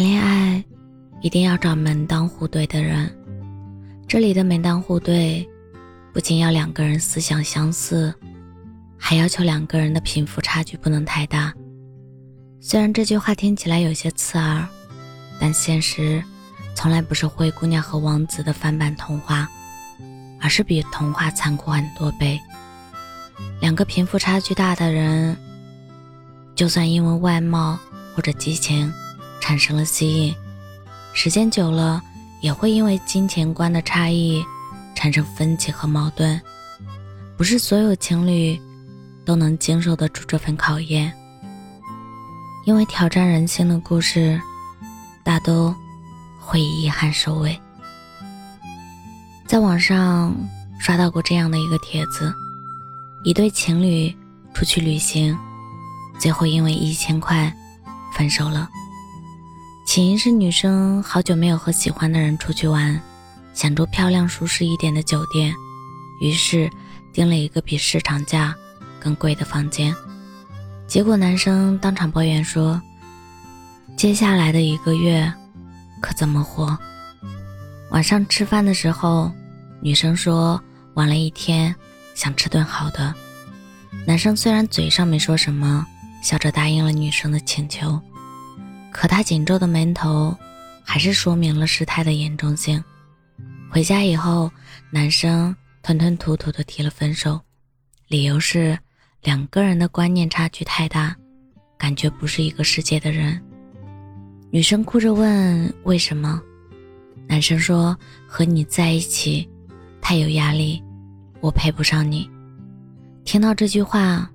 谈恋爱一定要找门当户对的人。这里的门当户对，不仅要两个人思想相似，还要求两个人的贫富差距不能太大。虽然这句话听起来有些刺耳，但现实从来不是灰姑娘和王子的翻版童话，而是比童话残酷很多倍。两个贫富差距大的人，就算因为外貌或者激情产生了吸引，时间久了也会因为金钱观的差异产生分歧和矛盾。不是所有情侣都能经受得住这份考验，因为挑战人性的故事大都会以遗憾收尾。在网上刷到过这样的一个帖子。一对情侣出去旅行，最后因为一千块分手了。起因是女生好久没有和喜欢的人出去玩，想住漂亮舒适一点的酒店，于是订了一个比市场价更贵的房间。结果男生当场抱怨说：“接下来的一个月可怎么活？”晚上吃饭的时候，女生说玩了一天。想吃顿好的，男生虽然嘴上没说什么，笑着答应了女生的请求，可他紧皱的眉头，还是说明了事态的严重性。回家以后，男生吞吞吐吐的提了分手，理由是两个人的观念差距太大，感觉不是一个世界的人。女生哭着问为什么，男生说和你在一起太有压力。我配不上你。听到这句话，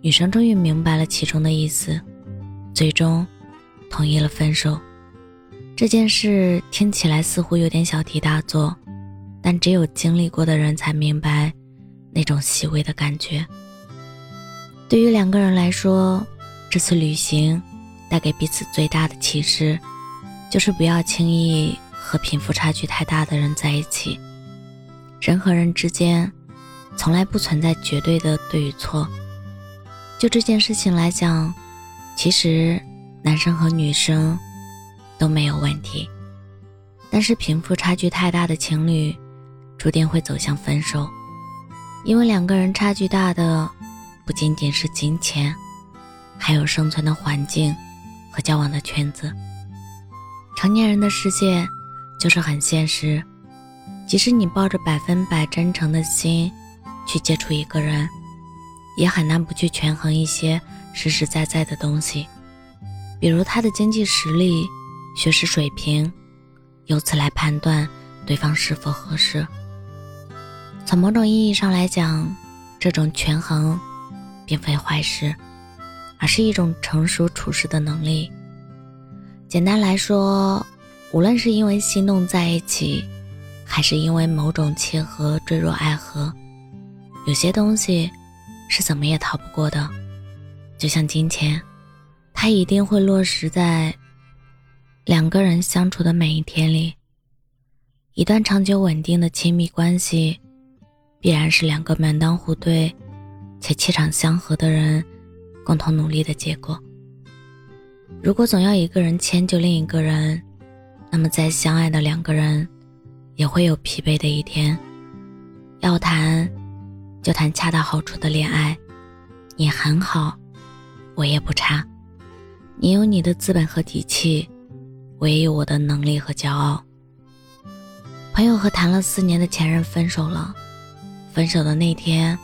女生终于明白了其中的意思，最终同意了分手。这件事听起来似乎有点小题大做，但只有经历过的人才明白那种细微的感觉。对于两个人来说，这次旅行带给彼此最大的启示，就是不要轻易和贫富差距太大的人在一起。人和人之间。从来不存在绝对的对与错。就这件事情来讲，其实男生和女生都没有问题。但是贫富差距太大的情侣，注定会走向分手，因为两个人差距大的不仅仅是金钱，还有生存的环境和交往的圈子。成年人的世界就是很现实，即使你抱着百分百真诚的心。去接触一个人，也很难不去权衡一些实实在在的东西，比如他的经济实力、学识水平，由此来判断对方是否合适。从某种意义上来讲，这种权衡并非坏事，而是一种成熟处事的能力。简单来说，无论是因为心动在一起，还是因为某种契合坠入爱河。有些东西是怎么也逃不过的，就像金钱，它一定会落实在两个人相处的每一天里。一段长久稳定的亲密关系，必然是两个门当户对且气场相合的人共同努力的结果。如果总要一个人迁就另一个人，那么再相爱的两个人也会有疲惫的一天。要谈。就谈恰到好处的恋爱，你很好，我也不差。你有你的资本和底气，我也有我的能力和骄傲。朋友和谈了四年的前任分手了，分手的那天，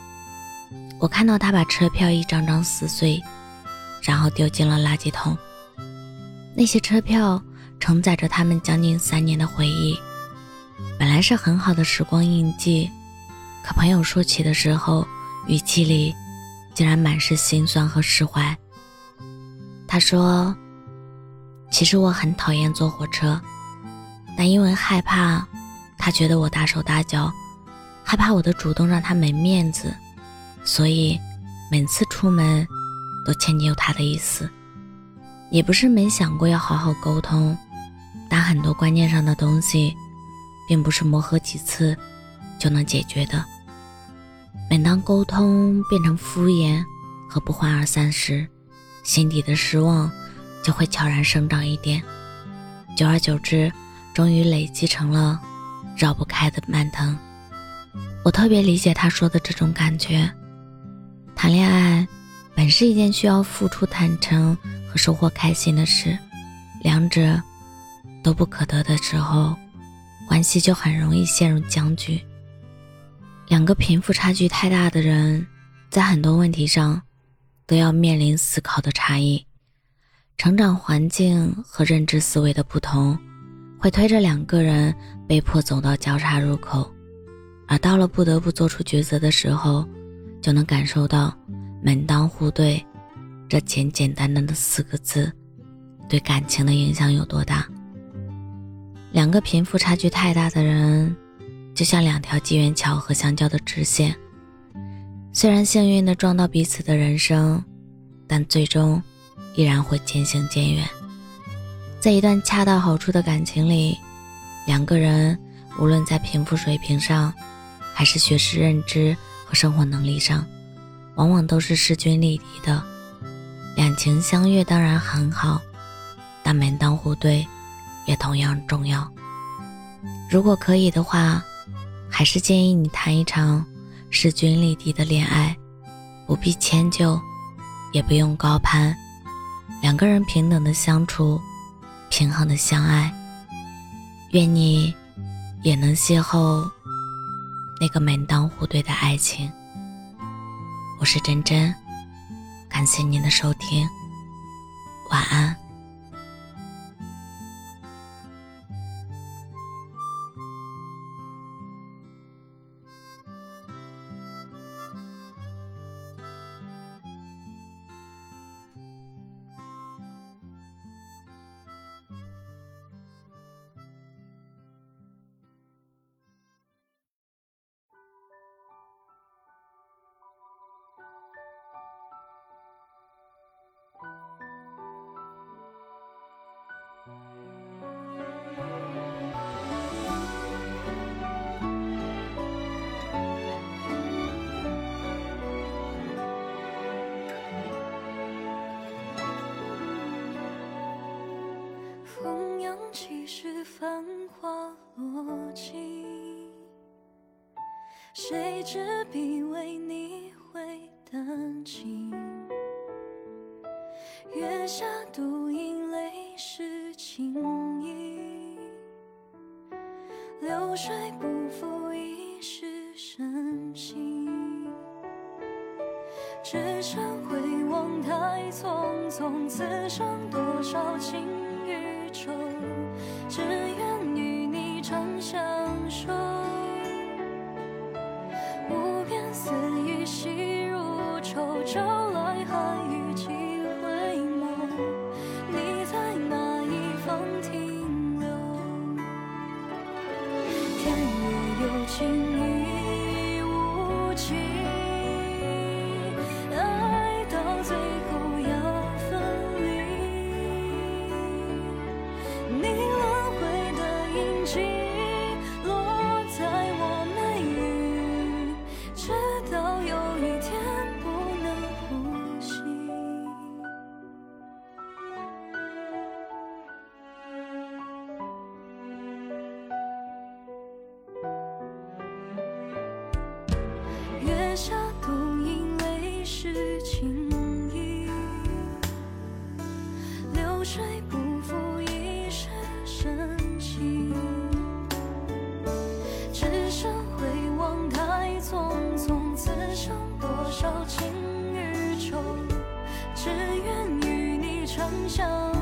我看到他把车票一张张撕碎，然后丢进了垃圾桶。那些车票承载着他们将近三年的回忆，本来是很好的时光印记。可朋友说起的时候，语气里竟然满是心酸和释怀。他说：“其实我很讨厌坐火车，但因为害怕他觉得我大手大脚，害怕我的主动让他没面子，所以每次出门都迁就他的意思。也不是没想过要好好沟通，但很多观念上的东西，并不是磨合几次就能解决的。”每当沟通变成敷衍和不欢而散时，心底的失望就会悄然生长一点。久而久之，终于累积成了绕不开的蔓藤。我特别理解他说的这种感觉。谈恋爱本是一件需要付出、坦诚和收获开心的事，两者都不可得的时候，关系就很容易陷入僵局。两个贫富差距太大的人，在很多问题上都要面临思考的差异，成长环境和认知思维的不同，会推着两个人被迫走到交叉入口。而到了不得不做出抉择的时候，就能感受到“门当户对”这简简单单的四个字对感情的影响有多大。两个贫富差距太大的人，就像两条机缘巧合相交的直线，虽然幸运的撞到彼此的人生，但最终依然会渐行渐远。在一段恰到好处的感情里，两个人无论在贫富水平上，还是学识、认知和生活能力上，往往都是势均力敌的。两情相悦当然很好，但门当户对也同样重要。如果可以的话，还是建议你谈一场势均力敌的恋爱，不必迁就，也不用高攀，两个人平等的相处，平衡的相爱。愿你也能邂逅。那个门当户对的爱情，我是真真，感谢您的收听，晚安。谁执笔为你绘丹青？月下独饮，泪湿青衣。流水不负一世深情，只身回望太匆匆，此生多少情细如愁，朝来寒雨长笑。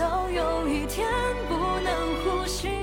到有一天不能呼吸。